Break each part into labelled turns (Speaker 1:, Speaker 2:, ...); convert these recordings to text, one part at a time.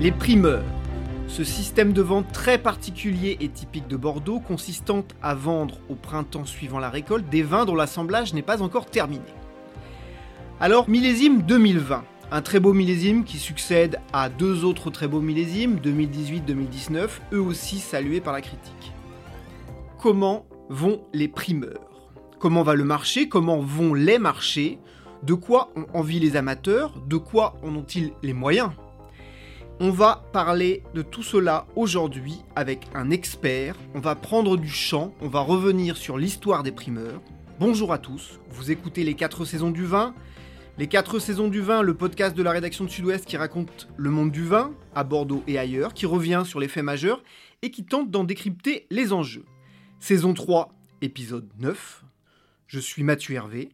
Speaker 1: Les primeurs. Ce système de vente très particulier et typique de Bordeaux, consistant à vendre au printemps suivant la récolte des vins dont l'assemblage n'est pas encore terminé. Alors, millésime 2020, un très beau millésime qui succède à deux autres très beaux millésimes, 2018-2019, eux aussi salués par la critique. Comment vont les primeurs? Comment va le marché? Comment vont les marchés? De quoi ont envie les amateurs? De quoi en ont-ils les moyens? On va parler de tout cela aujourd'hui avec un expert. On va prendre du champ, on va revenir sur l'histoire des primeurs. Bonjour à tous, vous écoutez les 4 saisons du vin. Les 4 saisons du vin, le podcast de la rédaction de Sud-Ouest qui raconte le monde du vin, à Bordeaux et ailleurs, qui revient sur les faits majeurs et qui tente d'en décrypter les enjeux. Saison 3, épisode 9. Je suis Mathieu Hervé.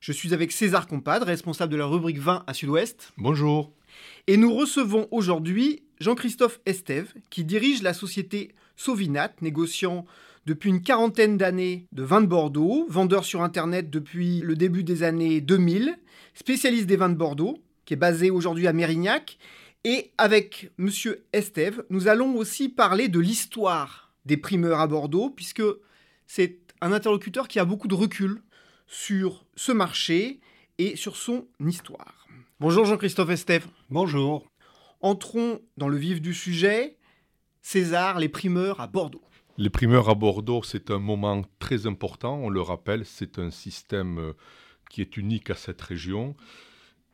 Speaker 1: Je suis avec César Compadre, responsable de la rubrique vin à Sud-Ouest.
Speaker 2: Bonjour.
Speaker 1: Et nous recevons aujourd'hui Jean-Christophe Estève, qui dirige la société Sauvinat, négociant depuis une quarantaine d'années de vins de Bordeaux, vendeur sur Internet depuis le début des années 2000, spécialiste des vins de Bordeaux, qui est basé aujourd'hui à Mérignac. Et avec Monsieur Estève, nous allons aussi parler de l'histoire des primeurs à Bordeaux, puisque c'est un interlocuteur qui a beaucoup de recul sur ce marché et sur son histoire. Bonjour Jean-Christophe Estève.
Speaker 2: Bonjour.
Speaker 1: Entrons dans le vif du sujet. César, les primeurs à Bordeaux.
Speaker 2: Les primeurs à Bordeaux, c'est un moment très important. On le rappelle, c'est un système euh, qui est unique à cette région.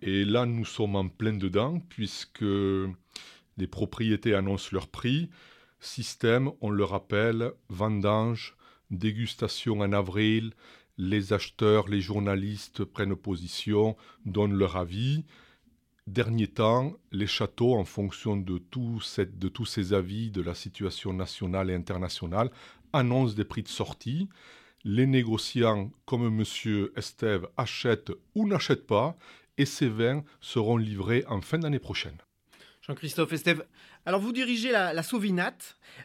Speaker 2: Et là, nous sommes en plein dedans, puisque les propriétés annoncent leur prix. Système, on le rappelle, vendange, dégustation en avril, les acheteurs, les journalistes prennent position, donnent leur avis. Dernier temps, les châteaux, en fonction de, tous ces avis de la situation nationale et internationale, annoncent des prix de sortie. Les négociants, comme M. Estève, achètent ou n'achètent pas, et ces vins seront livrés en fin d'année prochaine.
Speaker 1: Jean-Christophe Estève, alors vous dirigez la, Sauvinat.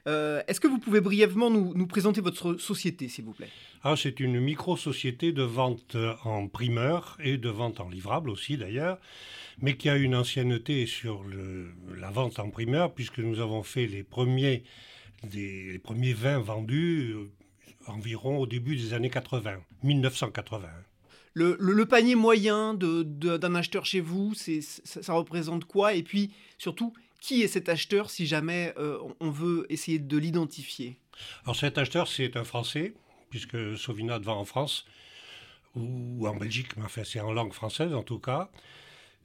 Speaker 1: Euh, est-ce que vous pouvez brièvement nous, présenter votre société, s'il vous plaît?
Speaker 3: Ah, C'est une micro-société de vente en primeur et de vente en livrable aussi d'ailleurs, mais qui a une ancienneté sur la vente en primeur, puisque nous avons fait les premiers, les premiers vins vendus euh, environ au début des années 80, 1980.
Speaker 1: Le, panier moyen d'un acheteur chez vous, ça, représente quoi? Et puis, surtout, qui est cet acheteur si jamais euh, on veut essayer de l'identifier?
Speaker 3: Alors cet acheteur, c'est un Français, puisque Sauvinat vend en France ou en Belgique, mais enfin c'est en langue française en tout cas.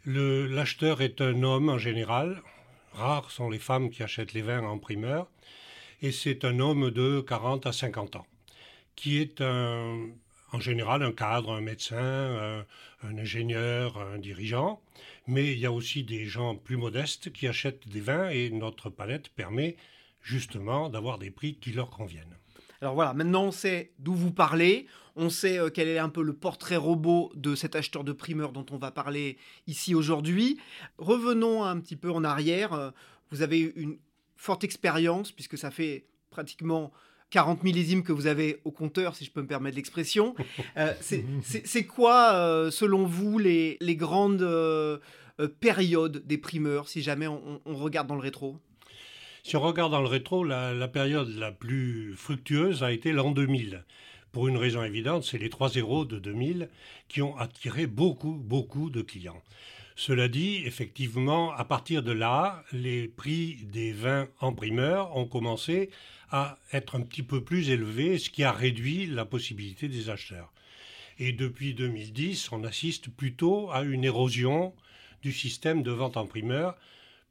Speaker 3: L'acheteur est un homme en général. Rares sont les femmes qui achètent les vins en primeur. Et c'est un homme de 40 à 50 ans, qui est un, en général un cadre, un médecin, un, ingénieur, un dirigeant, mais il y a aussi des gens plus modestes qui achètent des vins et notre palette permet justement d'avoir des prix qui leur conviennent.
Speaker 1: Alors voilà, maintenant on sait d'où vous parlez, on sait euh, quel est un peu le portrait robot de cet acheteur de primeur dont on va parler ici aujourd'hui. Revenons un petit peu en arrière. Euh, vous avez une forte expérience puisque ça fait pratiquement 40 millésimes que vous avez au compteur, si je peux me permettre l'expression. Euh, c'est quoi, euh, selon vous, les, grandes euh, périodes des primeurs, si jamais on, regarde dans le rétro?
Speaker 3: Si on regarde dans le rétro, la, période la plus fructueuse a été l'an 2000. Pour une raison évidente, c'est les 3 zéros de 2000 qui ont attiré beaucoup, beaucoup de clients. Cela dit, effectivement, à partir de là, les prix des vins en primeur ont commencé à être un petit peu plus élevés, ce qui a réduit la possibilité des acheteurs. Et depuis 2010, on assiste plutôt à une érosion du système de vente en primeur,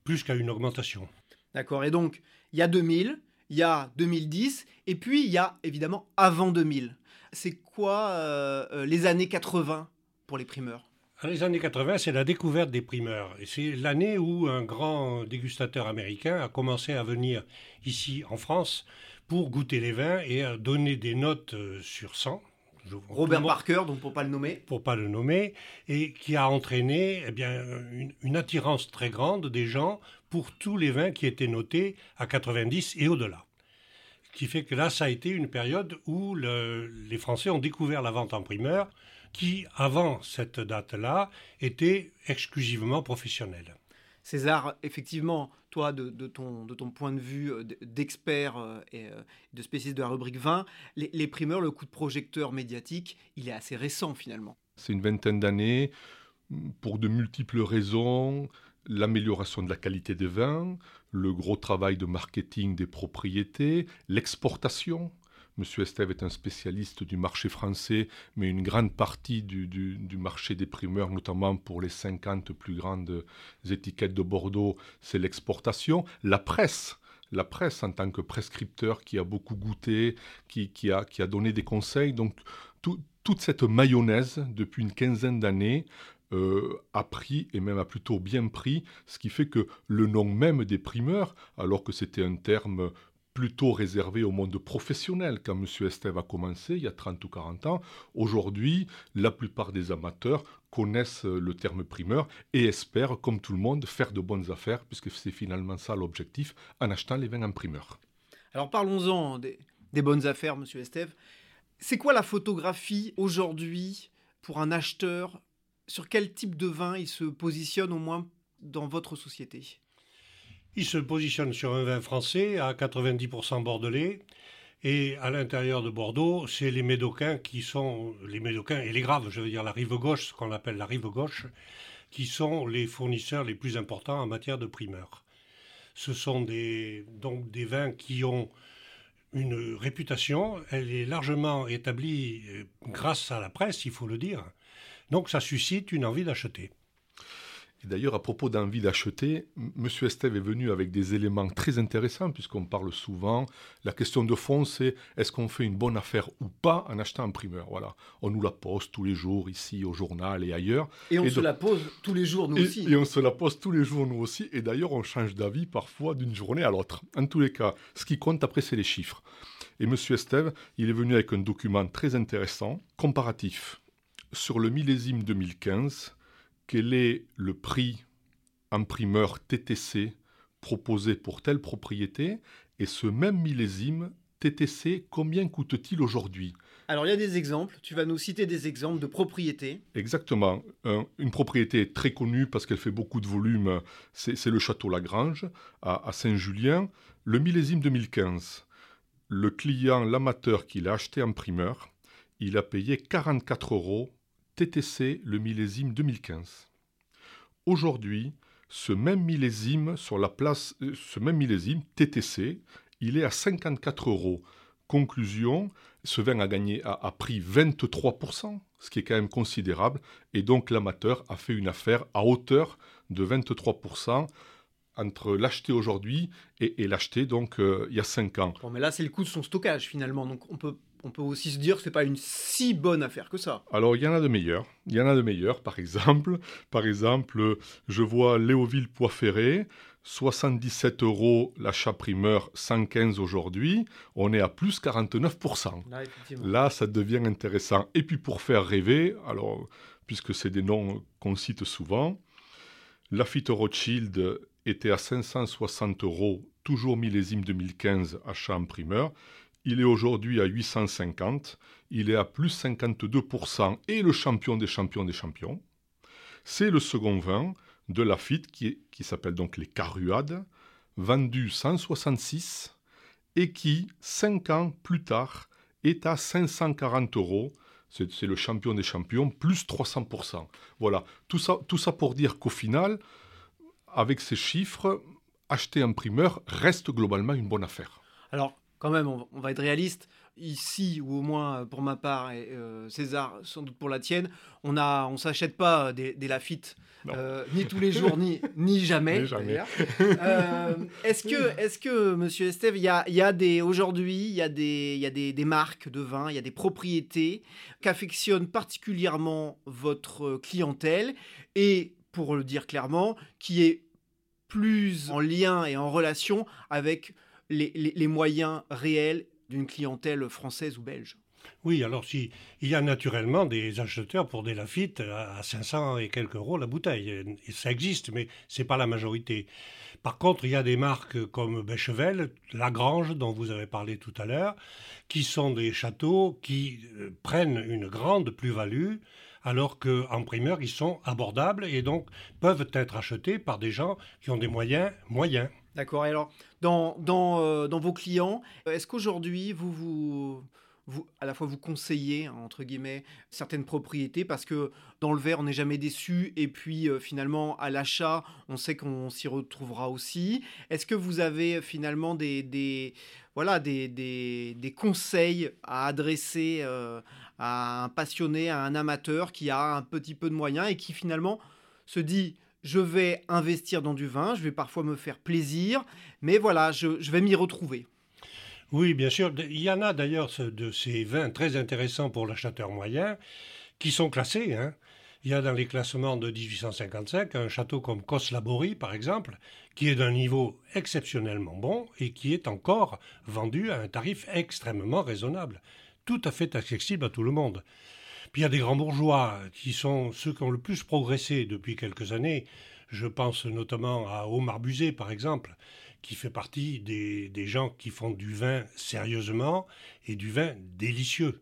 Speaker 3: plus qu'à une augmentation.
Speaker 1: D'accord, et donc il y a 2000, il y a 2010, et puis il y a évidemment avant 2000. C'est quoi euh, euh, les années 80 pour les primeurs?
Speaker 3: Les années 80, c'est la découverte des primeurs. Et c'est l'année où un grand dégustateur américain a commencé à venir ici en France pour goûter les vins et à donner des notes euh, sur 100.
Speaker 1: Robert Parker, donc pour pas le nommer.
Speaker 3: Pour pas le nommer, et qui a entraîné eh bien, une, attirance très grande des gens pour tous les vins qui étaient notés à 90 et au-delà. Ce qui fait que là, ça a été une période où les Français ont découvert la vente en primeur, qui, avant cette date-là, était exclusivement professionnelle.
Speaker 1: César, effectivement, toi, de, ton, de ton point de vue euh, d'expert euh, et euh, de spécialiste de la rubrique 20, les, primeurs, le coup de projecteur médiatique, il est assez récent finalement.
Speaker 2: C'est une vingtaine d'années, pour de multiples raisons, l'amélioration de la qualité des vins, le gros travail de marketing des propriétés, l'exportation. Monsieur Estève est un spécialiste du marché français, mais une grande partie du, marché des primeurs, notamment pour les 50 plus grandes étiquettes de Bordeaux, c'est l'exportation. La presse, la presse en tant que prescripteur qui a beaucoup goûté, qui, a, donné des conseils. Donc toute cette mayonnaise, depuis une quinzaine d'années, euh, a pris, et même a plutôt bien pris, ce qui fait que le nom même des primeurs, alors que c'était un terme plutôt réservé au monde professionnel quand M. Estève a commencé il y a 30 ou 40 ans. Aujourd'hui, la plupart des amateurs connaissent le terme primeur et espèrent, comme tout le monde, faire de bonnes affaires, puisque c'est finalement ça l'objectif en achetant les vins en primeur.
Speaker 1: Alors parlons-en des, bonnes affaires, M. Estève. C'est quoi la photographie aujourd'hui pour un acheteur? Sur quel type de vin il se positionne au moins dans votre société?
Speaker 3: Il se positionne sur un vin français à 90% bordelais. Et à l'intérieur de Bordeaux, c'est les Médocains qui sont, les Médocains et les Graves, je veux dire la rive gauche, ce qu'on appelle la rive gauche, qui sont les fournisseurs les plus importants en matière de primeurs. Ce sont des, donc des vins qui ont une réputation, elle est largement établie euh, grâce à la presse, il faut le dire. Donc ça suscite une envie d'acheter
Speaker 2: d'ailleurs, à propos d'envie d'acheter, M. Estève est venu avec des éléments très intéressants, puisqu'on parle souvent. La question de fond, c'est est-ce qu'on fait une bonne affaire ou pas en achetant un primeur? Voilà. On nous la pose tous les jours, ici, au journal et ailleurs.
Speaker 1: Et on se la pose tous les jours, nous aussi.
Speaker 2: Et on se la pose tous les jours, nous aussi. Et d'ailleurs, on change d'avis parfois d'une journée à l'autre. En tous les cas, ce qui compte après, c'est les chiffres. Et M. Estève, il est venu avec un document très intéressant, comparatif, sur le millésime 2015 quel est le prix imprimeur TTC proposé pour telle propriété et ce même millésime TTC, combien coûte-t-il aujourd'hui?
Speaker 1: Alors il y a des exemples, tu vas nous citer des exemples de propriétés.
Speaker 2: Exactement. une propriété très connue parce qu'elle fait beaucoup de volume, c'est le château Lagrange à, à Saint-Julien. Le millésime 2015, le client, l'amateur qui l'a acheté en primeur, il a payé 44 euros TTC le millésime 2015. Aujourd'hui, ce même millésime sur la place, euh, ce même millésime TTC, il est à 54 euros. Conclusion, ce vin a gagné a, pris 23%, ce qui est quand même considérable, et donc l'amateur a fait une affaire à hauteur de 23% entre l'acheter aujourd'hui et, l'acheter donc euh, il y a 5 ans.
Speaker 1: Bon, mais là c'est le coût de son stockage finalement, donc on peut on peut aussi se dire que c'est pas une si bonne affaire que ça.
Speaker 2: Alors il y en a de meilleurs. Il y en a de meilleurs, par exemple. Par exemple, je vois Léoville Poiferré, 77 euros l'achat primeur, 115 aujourd'hui. On est à plus 49%. Là, Là, ça devient intéressant. Et puis pour faire rêver, alors puisque c'est des noms qu'on cite souvent, Lafitte Rothschild était à 560 euros, toujours millésime 2015, achat en primeur. Il est aujourd'hui à 850. Il est à plus 52% et le champion des champions des champions. C'est le second vin de Lafitte qui, s'appelle donc les Caruades, vendu 166 et qui, 5 ans plus tard, est à 540 euros. C'est le champion des champions, plus 300%. Voilà, tout ça, tout ça pour dire qu'au final, avec ces chiffres, acheter un primeur reste globalement une bonne affaire.
Speaker 1: Alors, quand même, on, va être réaliste. Ici, ou au moins pour ma part, et euh, César, sans doute pour la tienne, on ne on s'achète pas des, des Lafitte, euh, ni tous les jours, ni, ni jamais. Euh, est-ce que, est que, Monsieur Estève, il y a, y a des aujourd'hui, il y a, des, y a des, des marques de vin, il y a des propriétés qu'affectionne particulièrement votre clientèle et, pour le dire clairement, qui est plus en lien et en relation avec les, moyens réels d'une clientèle française ou belge
Speaker 3: Oui, alors si il y a naturellement des acheteurs pour des Lafitte à 500 et quelques euros la bouteille, ça existe, mais c'est pas la majorité. Par contre, il y a des marques comme Bechevel, Lagrange, dont vous avez parlé tout à l'heure, qui sont des châteaux qui euh, prennent une grande plus-value, alors qu'en primeur, ils sont abordables et donc peuvent être achetés par des gens qui ont des moyens moyens.
Speaker 1: D'accord. Alors, dans, dans, euh, dans vos clients, est-ce qu'aujourd'hui, vous vous vous, à la fois vous conseiller, entre guillemets, certaines propriétés parce que dans le verre, on n'est jamais déçu et puis euh, finalement, à l'achat, on sait qu'on s'y retrouvera aussi. Est-ce que vous avez finalement des, des voilà, des, des, des, conseils à adresser euh, à un passionné, à un amateur qui a un petit peu de moyens et qui finalement se dit je vais investir dans du vin, je vais parfois me faire plaisir, mais voilà, je, vais m'y retrouver.
Speaker 3: Oui, bien sûr. Il y en a d'ailleurs de ces vins très intéressants pour l'acheteur moyen qui sont classés. Hein. Il y a dans les classements de 1855 un château comme Coslabori, par exemple, qui est d'un niveau exceptionnellement bon et qui est encore vendu à un tarif extrêmement raisonnable, tout à fait accessible à tout le monde. Puis il y a des grands bourgeois qui sont ceux qui ont le plus progressé depuis quelques années. Je pense notamment à Omar Buzet, par exemple, qui fait partie des, gens qui font du vin sérieusement et du vin délicieux.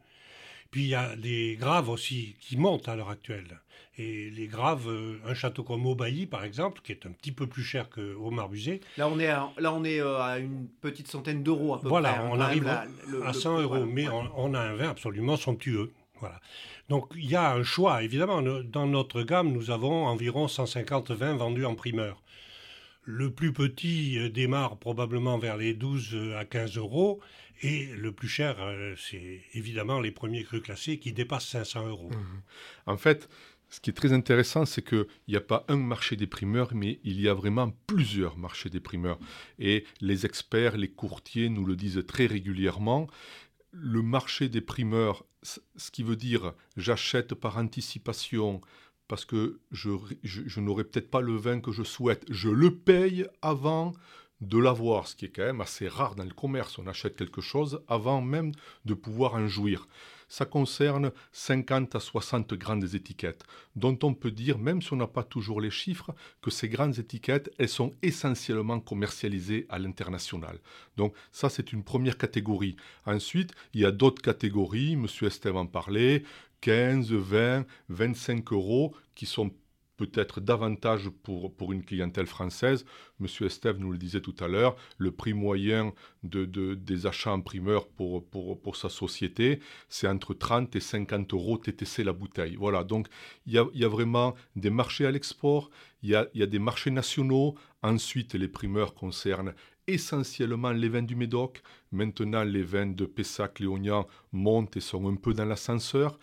Speaker 3: Puis il y a des graves aussi qui montent à l'heure actuelle. Et les graves, euh, un château comme Aubailly par exemple, qui est un petit peu plus cher que Omar
Speaker 1: Là on est à, là on est euh, à une petite centaine d'euros à peu
Speaker 3: voilà,
Speaker 1: près.
Speaker 3: Voilà, on arrive à 100 euros, mais on, a un vin absolument somptueux. Donc il y a un choix, évidemment. Dans notre gamme, nous avons environ 150 vins vendus en primeur. Le plus petit euh, démarre probablement vers les 12 euh, à 15 euros et le plus cher, euh, c'est évidemment les premiers crus classés qui dépassent 500 euros. Mmh.
Speaker 2: En fait, ce qui est très intéressant, c'est qu'il n'y a pas un marché des primeurs, mais il y a vraiment plusieurs marchés des primeurs. Et les experts, les courtiers nous le disent très régulièrement. Le marché des primeurs, ce qui veut dire j'achète par anticipation, parce que je, n'aurai peut-être pas le vin que je souhaite. Je le paye avant de l'avoir, ce qui est quand même assez rare dans le commerce. On achète quelque chose avant même de pouvoir en jouir. Ça concerne 50 à 60 grandes étiquettes, dont on peut dire, même si on n'a pas toujours les chiffres, que ces grandes étiquettes, elles sont essentiellement commercialisées à l'international. Donc ça, c'est une première catégorie. Ensuite, il y a d'autres catégories, M. Esteve en parlait, 15, 20, 25 euros qui sont peut-être davantage pour, pour une clientèle française. Monsieur Estève nous le disait tout à l'heure, le prix moyen de, des achats en primeur pour, pour, pour sa société, c'est entre 30 et 50 euros TTC la bouteille. Voilà, donc il y a, y a, vraiment des marchés à l'export, il y a, y a des marchés nationaux. Ensuite, les primeurs concernent essentiellement les vins du Médoc. Maintenant, les vins de Pessac-Léognan montent et sont un peu dans l'ascenseur.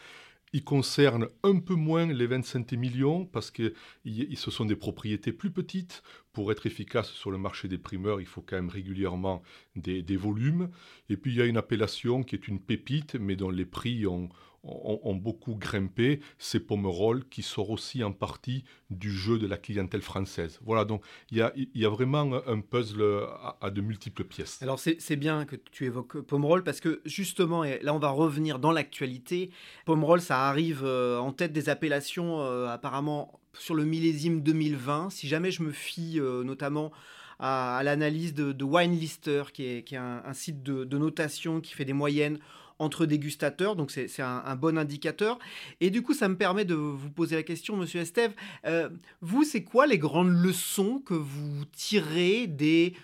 Speaker 2: Il concerne un peu moins les 25 millions parce que ce sont des propriétés plus petites. Pour être efficace sur le marché des primeurs, il faut quand même régulièrement des, volumes. Et puis il y a une appellation qui est une pépite, mais dont les prix ont, ont, beaucoup grimpé, c'est Pomerol qui sort aussi en partie du jeu de la clientèle française. Voilà, donc il y a, y a, vraiment un puzzle à, de multiples pièces.
Speaker 1: Alors c'est bien que tu évoques Pomerol parce que justement, et là on va revenir dans l'actualité, Pomerol ça arrive euh, en tête des appellations euh, apparemment sur le millésime 2020. Si jamais je me fie euh, notamment à, l'analyse de, de WineLister, qui est, qui est un, site de notation qui fait des moyennes entre dégustateurs, donc c'est un, bon indicateur. Et du coup, ça me permet de vous poser la question, Monsieur Estève, euh, vous, c'est quoi les grandes leçons que vous tirez des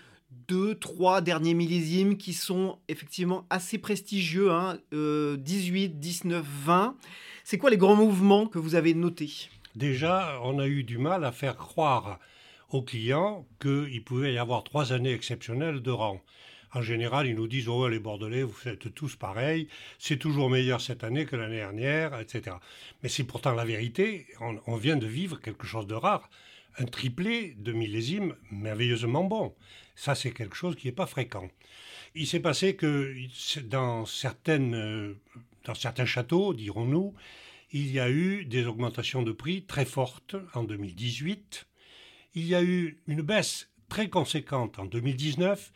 Speaker 1: deux, trois derniers millésimes qui sont effectivement assez prestigieux, 18, 19, 20 C'est quoi les grands mouvements que vous avez notés?
Speaker 3: Déjà, on a eu du mal à faire croire aux clients qu'il pouvait y avoir trois années exceptionnelles de rang. En général, ils nous disent Oh, les Bordelais, vous faites tous pareil, c'est toujours meilleur cette année que l'année dernière, etc. Mais c'est pourtant la vérité. On, vient de vivre quelque chose de rare. Un triplé de millésime merveilleusement bon. Ça, c'est quelque chose qui n'est pas fréquent. Il s'est passé que dans, certains châteaux, dirons-nous, il y a eu des augmentations de prix très fortes en 2018. Il y a eu une baisse très conséquente en 2019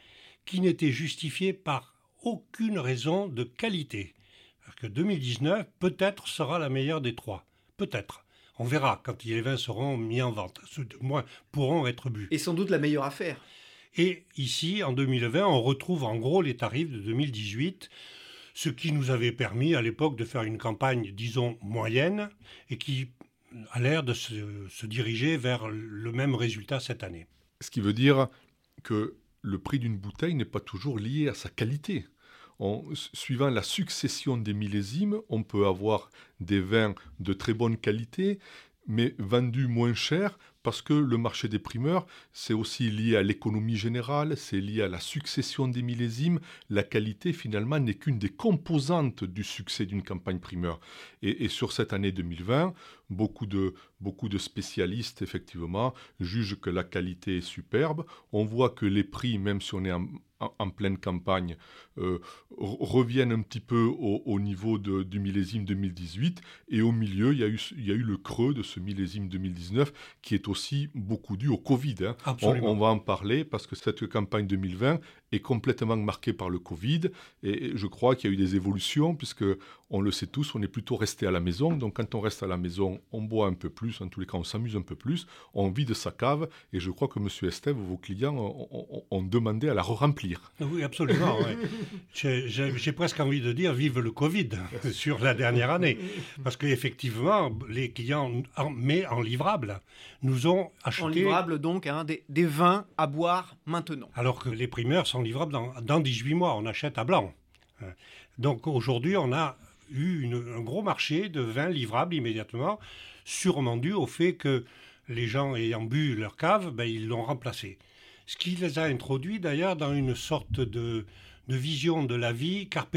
Speaker 3: qui n'était justifié par aucune raison de qualité. Que 2019, peut-être, sera la meilleure des trois. Peut-être. On verra quand les vins seront mis en vente. Ceux de moins pourront être bu.
Speaker 1: Et sans doute la meilleure affaire.
Speaker 3: Et ici, en 2020, on retrouve en gros les tarifs de 2018, ce qui nous avait permis à l'époque de faire une campagne, disons, moyenne, et qui a l'air de se, diriger vers le même résultat cette année.
Speaker 2: Ce qui veut dire que le prix d'une bouteille n'est pas toujours lié à sa qualité. suivant la succession des millésimes, on peut avoir des vins de très bonne qualité, mais vendus moins cher parce que le marché des primeurs, c'est aussi lié à l'économie générale, c'est lié à la succession des millésimes. La qualité, finalement, n'est qu'une des composantes du succès d'une campagne primeur. Et, sur cette année 2020, beaucoup de, beaucoup de spécialistes, effectivement, jugent que la qualité est superbe. On voit que les prix, même si on est en, en, pleine campagne euh, reviennent un petit peu au, niveau du millésime 2018. Et au milieu, il y, a eu, il y a eu le creux de ce millésime 2019 qui est aussi beaucoup dû au Covid. Hein. On, va en parler parce que cette campagne 2020 est complètement marquée par le Covid. Et je crois qu'il y a eu des évolutions puisque on le sait tous, on est plutôt resté à la maison. Donc quand on reste à la maison, on boit un peu plus, en tous les cas on s'amuse un peu plus, on vide sa cave. Et je crois que M. Estève, vos clients ont, demandé à la re-remplir.
Speaker 3: Oui, absolument. J'ai presque envie de dire vive le Covid sur la dernière année. Parce qu'effectivement, les clients, mais en livrable, nous ont acheté... En
Speaker 1: livrable donc, hein, des, vins à boire maintenant.
Speaker 3: Alors que les primeurs sont livrables dans, dans 18 mois, on achète à blanc. Donc aujourd'hui, on a eu un gros marché de vins livrables immédiatement, sûrement dû au fait que les gens ayant bu leur cave, ben, ils l'ont remplacé. Ce qui les a introduits d'ailleurs dans une sorte de, vision de la vie carpe.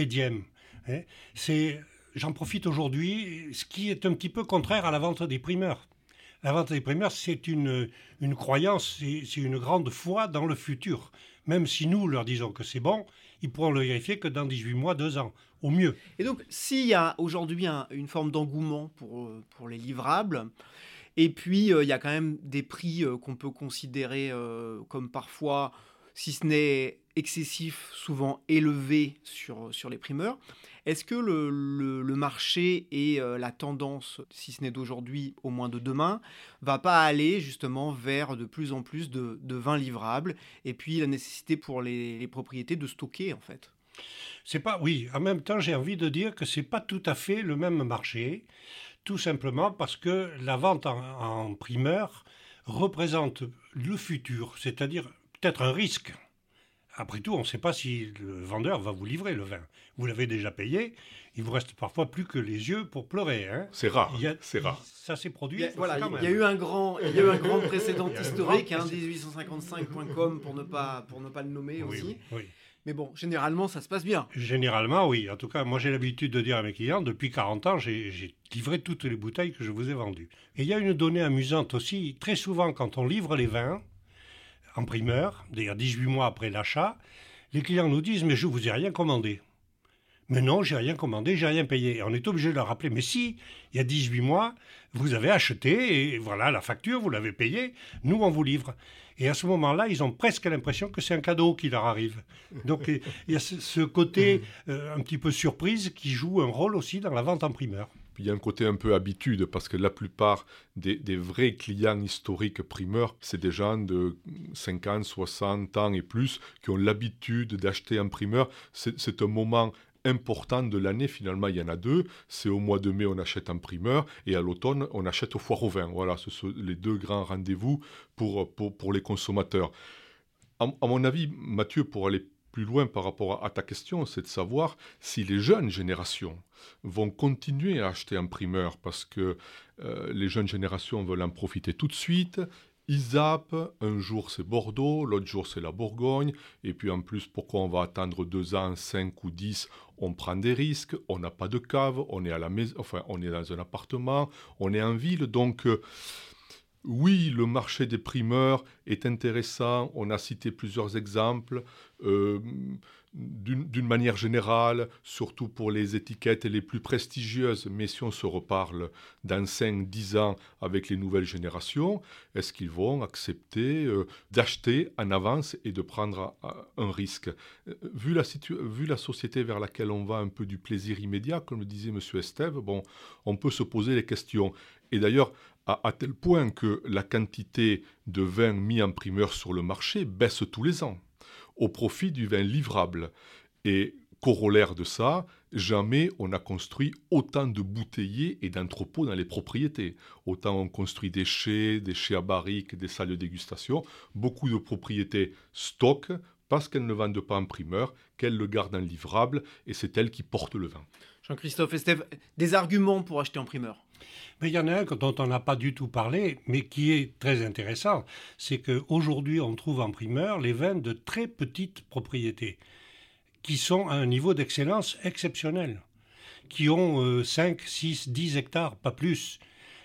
Speaker 3: Hein. C'est, j'en profite aujourd'hui, ce qui est un petit peu contraire à la vente des primeurs. La vente des primeurs, c'est une, une croyance, c'est une grande foi dans le futur. Même si nous leur disons que c'est bon, ils pourront le vérifier que dans 18 mois, 2 ans, au mieux.
Speaker 1: Et donc, s'il y a aujourd'hui une forme d'engouement pour, euh, pour les livrables, et puis euh, il y a quand même des prix euh, qu'on peut considérer comme parfois, si ce n'est excessif, souvent élevé sur, sur les primeurs. Est-ce que le, marché et euh, la tendance, si ce n'est d'aujourd'hui, au moins de demain, va pas aller justement vers de plus en plus de, vins livrables et puis la nécessité pour les, propriétés de stocker en fait?
Speaker 3: C'est pas, oui, en même temps, j'ai envie de dire que c'est pas tout à fait le même marché, tout simplement parce que la vente en, en primeur représente le futur, c'est-à-dire peut-être un risque après tout, on ne sait pas si le vendeur va vous livrer le vin. Vous l'avez déjà payé, il vous reste parfois plus que les yeux pour pleurer. Hein.
Speaker 2: C'est rare. C'est rare.
Speaker 3: Ça s'est produit.
Speaker 1: Il y a, voilà, il y a eu un grand, il y a eu un grand précédent historique, hein, 1855.com pour ne pas pour ne pas le nommer aussi. Oui. Mais bon, généralement, ça se passe bien.
Speaker 3: Généralement, oui. En tout cas, moi, j'ai l'habitude de dire à mes clients, depuis 40 ans, j'ai livré toutes les bouteilles que je vous ai vendues. Et il y a une donnée amusante aussi. Très souvent, quand on livre les vins, en primeur, d'ailleurs 18 mois après l'achat, les clients nous disent Mais je ne vous ai rien commandé. Mais non, j'ai rien commandé, j'ai rien payé. Et on est obligé de leur rappeler Mais si, il y a 18 mois, vous avez acheté et voilà la facture, vous l'avez payée, nous on vous livre. Et à ce moment-là, ils ont presque l'impression que c'est un cadeau qui leur arrive. Donc il y a ce côté euh, un petit peu surprise qui joue un rôle aussi dans la vente en primeur
Speaker 2: il y a un côté un peu habitude, parce que la plupart des, vrais clients historiques primeurs, c'est des gens de 50, 60 ans et plus qui ont l'habitude d'acheter un primeur. C'est un moment important de l'année, finalement, il y en a deux. C'est au mois de mai, on achète un primeur, et à l'automne, on achète au foire au vin. Voilà, ce sont les deux grands rendez-vous pour, pour, les consommateurs. À, à mon avis, Mathieu, pour aller plus loin par rapport à ta question, c'est de savoir si les jeunes générations vont continuer à acheter un primeur parce que euh, les jeunes générations veulent en profiter tout de suite. Ils zappent, un jour c'est Bordeaux, l'autre jour c'est la Bourgogne, et puis en plus pourquoi on va attendre deux ans, cinq ou dix, on prend des risques, on n'a pas de cave, on est à la maison, enfin on est dans un appartement, on est en ville, donc euh, oui, le marché des primeurs est intéressant. On a cité plusieurs exemples. Euh, d'une manière générale, surtout pour les étiquettes les plus prestigieuses, mais si on se reparle dans 5-10 ans avec les nouvelles générations, est-ce qu'ils vont accepter euh, d'acheter en avance et de prendre un risque? Euh, vu la, vu la société vers laquelle on va, un peu du plaisir immédiat, comme le disait M. Estève, bon, on peut se poser les questions. Et d'ailleurs, à, tel point que la quantité de vin mis en primeur sur le marché baisse tous les ans au profit du vin livrable. Et corollaire de ça, jamais on a construit autant de bouteillers et d'entrepôts dans les propriétés. Autant on construit des chais, des chais à barriques, des salles de dégustation. Beaucoup de propriétés stockent parce qu'elles ne vendent pas en primeur, qu'elles le gardent en livrable, et c'est elles qui portent le vin.
Speaker 1: Jean-Christophe Estève, des arguments pour acheter en primeur
Speaker 3: mais il y en a un dont on n'a pas du tout parlé, mais qui est très intéressant. C'est qu'aujourd'hui, on trouve en primeur les vins de très petites propriétés, qui sont à un niveau d'excellence exceptionnel, qui ont 5, 6, 10 hectares, pas plus,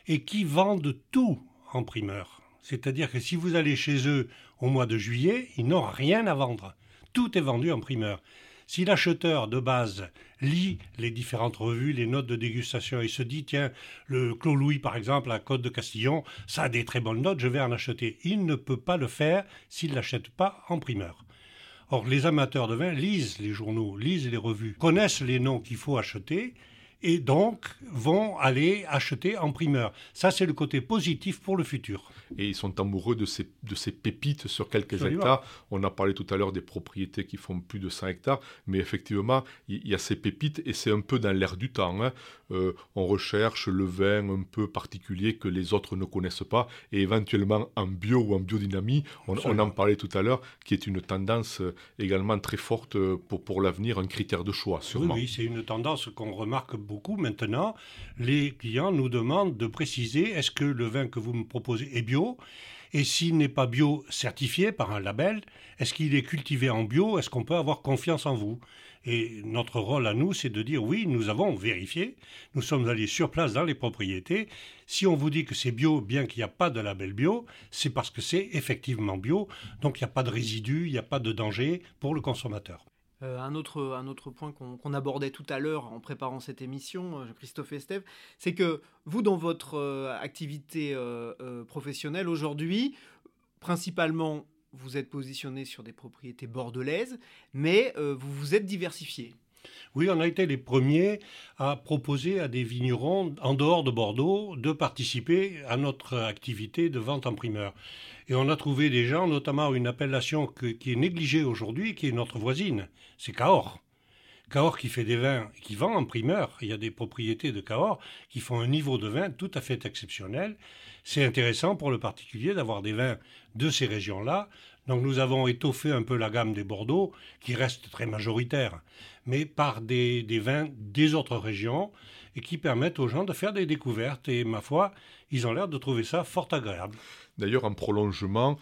Speaker 3: et qui vendent tout en primeur. C'est-à-dire que si vous allez chez eux au mois de juillet, ils n'ont rien à vendre. Tout est vendu en primeur. Si l'acheteur de base lit les différentes revues, les notes de dégustation et se dit tiens, le Clos Louis par exemple à Côte de Castillon, ça a des très bonnes notes, je vais en acheter. Il ne peut pas le faire s'il l'achète pas en primeur. Or, les amateurs de vin lisent les journaux, lisent les revues, connaissent les noms qu'il faut acheter et donc vont aller acheter en primeur. Ça, c'est le côté positif pour le futur
Speaker 2: et ils sont amoureux de ces, de ces pépites sur quelques hectares. On a parlé tout à l'heure des propriétés qui font plus de 100 hectares, mais effectivement, il y, a ces pépites et c'est un peu dans l'air du temps. Hein. Euh, on recherche le vin un peu particulier que les autres ne connaissent pas et éventuellement en bio ou en biodynamie, on, en parlait tout à l'heure, qui est une tendance euh, également très forte euh, pour, pour l'avenir, un critère de choix, sûrement.
Speaker 3: Oui, oui c'est une tendance qu'on remarque beaucoup maintenant. Les clients nous demandent de préciser est-ce que le vin que vous me proposez est bio? Et s'il n'est pas bio certifié par un label, est-ce qu'il est cultivé en bio? Est-ce qu'on peut avoir confiance en vous? Et notre rôle à nous, c'est de dire oui, nous avons vérifié, nous sommes allés sur place dans les propriétés. Si on vous dit que c'est bio, bien qu'il n'y a pas de label bio, c'est parce que c'est effectivement bio, donc il n'y a pas de résidus, il n'y a pas de danger pour le consommateur.
Speaker 1: Euh, un, autre, un autre point qu'on abordait tout à l'heure en préparant cette émission, euh, Christophe Estève, c'est que vous, dans votre euh, activité professionnelle aujourd'hui, principalement, vous êtes positionné sur des propriétés bordelaises, mais vous vous êtes diversifié.
Speaker 3: Oui, on a été les premiers à proposer à des vignerons en dehors de Bordeaux de participer à notre activité de vente en primeur. Et on a trouvé des gens, notamment une appellation qui est négligée aujourd'hui, qui est notre voisine, c'est Cahors. Cahors qui fait des vins, qui vend en primeur. Il y a des propriétés de Cahors qui font un niveau de vin tout à fait exceptionnel. C'est intéressant pour le particulier d'avoir des vins de ces régions-là. Donc nous avons étoffé un peu la gamme des Bordeaux, qui reste très majoritaire, mais par des, vins des autres régions et qui permettent aux gens de faire des découvertes. Et ma foi, ils ont l'air de trouver ça fort agréable.
Speaker 2: D'ailleurs, en prolongement,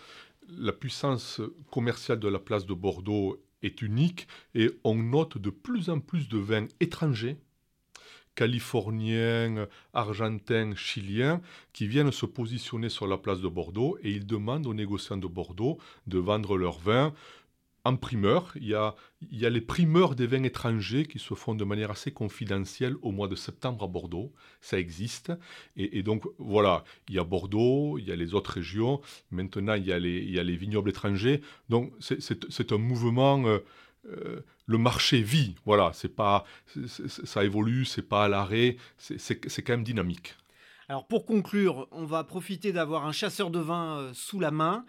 Speaker 2: la puissance commerciale de la place de Bordeaux est unique et on note de plus en plus de vins étrangers, californiens, argentins, chiliens, qui viennent se positionner sur la place de Bordeaux et ils demandent aux négociants de Bordeaux de vendre leurs vins en primeur. Il y, a, les primeurs des vins étrangers qui se font de manière assez confidentielle au mois de septembre à Bordeaux. Ça existe. Et, donc, voilà, il y a Bordeaux, il y a les autres régions. Maintenant, il y a les, il y a les vignobles étrangers. Donc, c'est un mouvement. Euh, euh, le marché vit, voilà, c'est pas, ça évolue, c'est pas à l'arrêt, c'est quand même dynamique.
Speaker 1: Alors pour conclure, on va profiter d'avoir un chasseur de vin euh, sous la main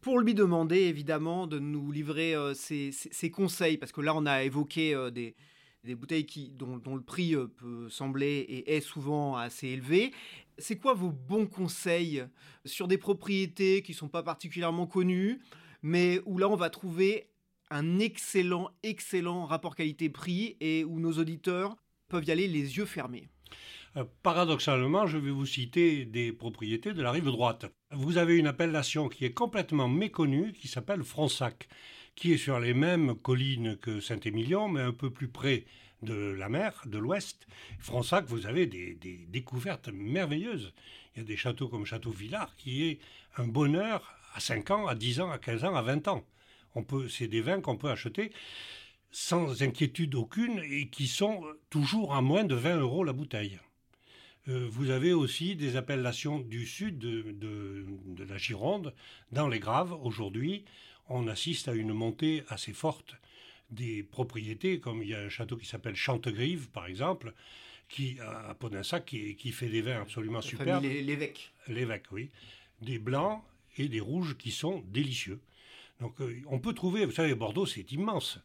Speaker 1: pour lui demander évidemment de nous livrer euh, ses, conseils, parce que là on a évoqué euh, des, bouteilles qui, dont, le prix peut sembler et est souvent assez élevé. C'est quoi vos bons conseils sur des propriétés qui ne sont pas particulièrement connues, mais où là on va trouver un excellent, excellent rapport qualité-prix et où nos auditeurs peuvent y aller les yeux fermés
Speaker 3: euh, paradoxalement, je vais vous citer des propriétés de la rive droite. Vous avez une appellation qui est complètement méconnue, qui s'appelle Fronsac, qui est sur les mêmes collines que Saint-Émilion, mais un peu plus près de la mer, de l'ouest. Fronsac, vous avez des, découvertes merveilleuses. Il y a des châteaux comme Château Villard, qui est un bonheur à 5 ans, à 10 ans, à 15 ans, à 20 ans. On peut, c'est des vins qu'on peut acheter sans inquiétude aucune et qui sont toujours à moins de 20 euros la bouteille. Euh, vous avez aussi des appellations du sud de, la Gironde, dans les Graves. Aujourd'hui, on assiste à une montée assez forte des propriétés, comme il y a un château qui s'appelle Chantegrive, par exemple, qui, à Podinsac, qui, qui fait des vins absolument superbes.
Speaker 1: L'évêque.
Speaker 3: L'évêque, oui. Des blancs et des rouges qui sont délicieux. Donc euh, on peut trouver, vous savez, Bordeaux, c'est immense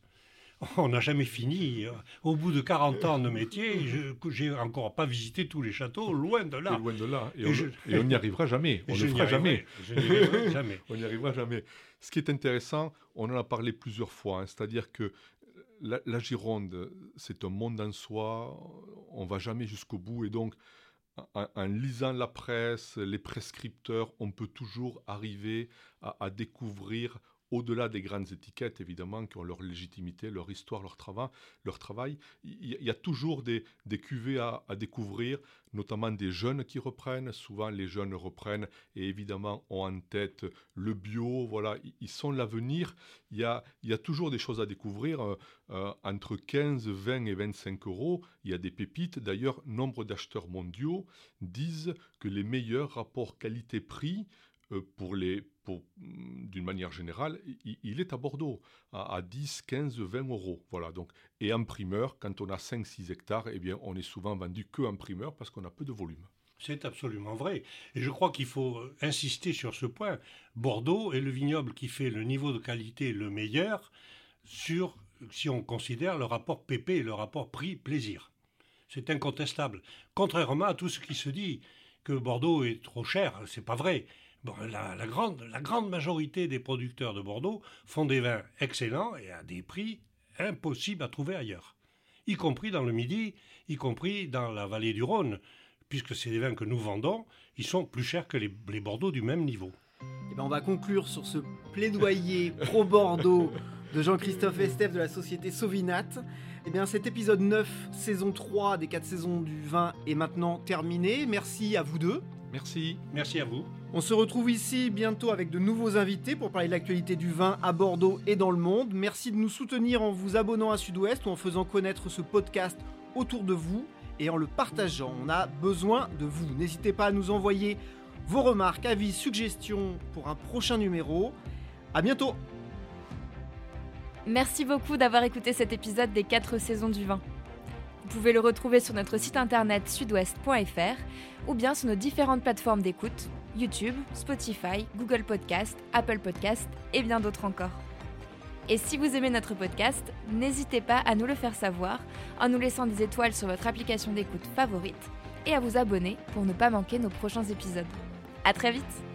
Speaker 3: on n'a jamais fini. Au bout de 40 ans de métier, je n'ai encore pas visité tous les châteaux, loin de là.
Speaker 2: loin de là. Et, on n'y arrivera jamais. On ne fera jamais. jamais. on n'y arrivera jamais. Ce qui est intéressant, on en a parlé plusieurs fois, hein, c'est-à-dire que la, Gironde, c'est un monde en soi, on va jamais jusqu'au bout, et donc en, lisant la presse, les prescripteurs, on peut toujours arriver à découvrir au-delà des grandes étiquettes, évidemment, qui ont leur légitimité, leur histoire, leur travail, leur travail il y a toujours des, cuvées à, découvrir, notamment des jeunes qui reprennent. Souvent, les jeunes reprennent et évidemment ont en tête le bio. Voilà, ils sont l'avenir. Il y a, il y a toujours des choses à découvrir. Euh, euh, entre 15, 20 et 25 euros, il y a des pépites. D'ailleurs, nombre d'acheteurs mondiaux disent que les meilleurs rapports qualité-prix euh, pour les, d'une manière générale, il, est à Bordeaux, à, 10, 15, 20 euros. Voilà, donc, et en primeur, quand on a 5-6 hectares, eh bien, on est souvent vendu que en primeur parce qu'on a peu de volume.
Speaker 3: C'est absolument vrai. Et je crois qu'il faut euh, insister sur ce point. Bordeaux est le vignoble qui fait le niveau de qualité le meilleur sur, si on considère le rapport PP, le rapport prix-plaisir. C'est incontestable. Contrairement à tout ce qui se dit que Bordeaux est trop cher, c'est pas vrai la, grande, la grande majorité des producteurs de Bordeaux font des vins excellents et à des prix impossibles à trouver ailleurs, y compris dans le Midi, y compris dans la vallée du Rhône, puisque c'est des vins que nous vendons, ils sont plus chers que les, Bordeaux du même niveau.
Speaker 1: Eh ben, on va conclure sur ce plaidoyer pro-Bordeaux de Jean-Christophe Estève de la société Sauvinat. Eh bien, cet épisode 9, saison 3 des 4 saisons du vin est maintenant terminé. Merci à vous deux.
Speaker 2: Merci.
Speaker 3: Merci à vous.
Speaker 1: On se retrouve ici bientôt avec de nouveaux invités pour parler de l'actualité du vin à Bordeaux et dans le monde. Merci de nous soutenir en vous abonnant à Sud-Ouest ou en faisant connaître ce podcast autour de vous et en le partageant. On a besoin de vous. N'hésitez pas à nous envoyer vos remarques, avis, suggestions pour un prochain numéro. À bientôt.
Speaker 4: Merci beaucoup d'avoir écouté cet épisode des 4 saisons du vin. Vous pouvez le retrouver sur notre site internet sudouest.fr ou bien sur nos différentes plateformes d'écoute YouTube, Spotify, Google Podcast, Apple Podcast et bien d'autres encore. Et si vous aimez notre podcast, n'hésitez pas à nous le faire savoir en nous laissant des étoiles sur votre application d'écoute favorite et à vous abonner pour ne pas manquer nos prochains épisodes. À très vite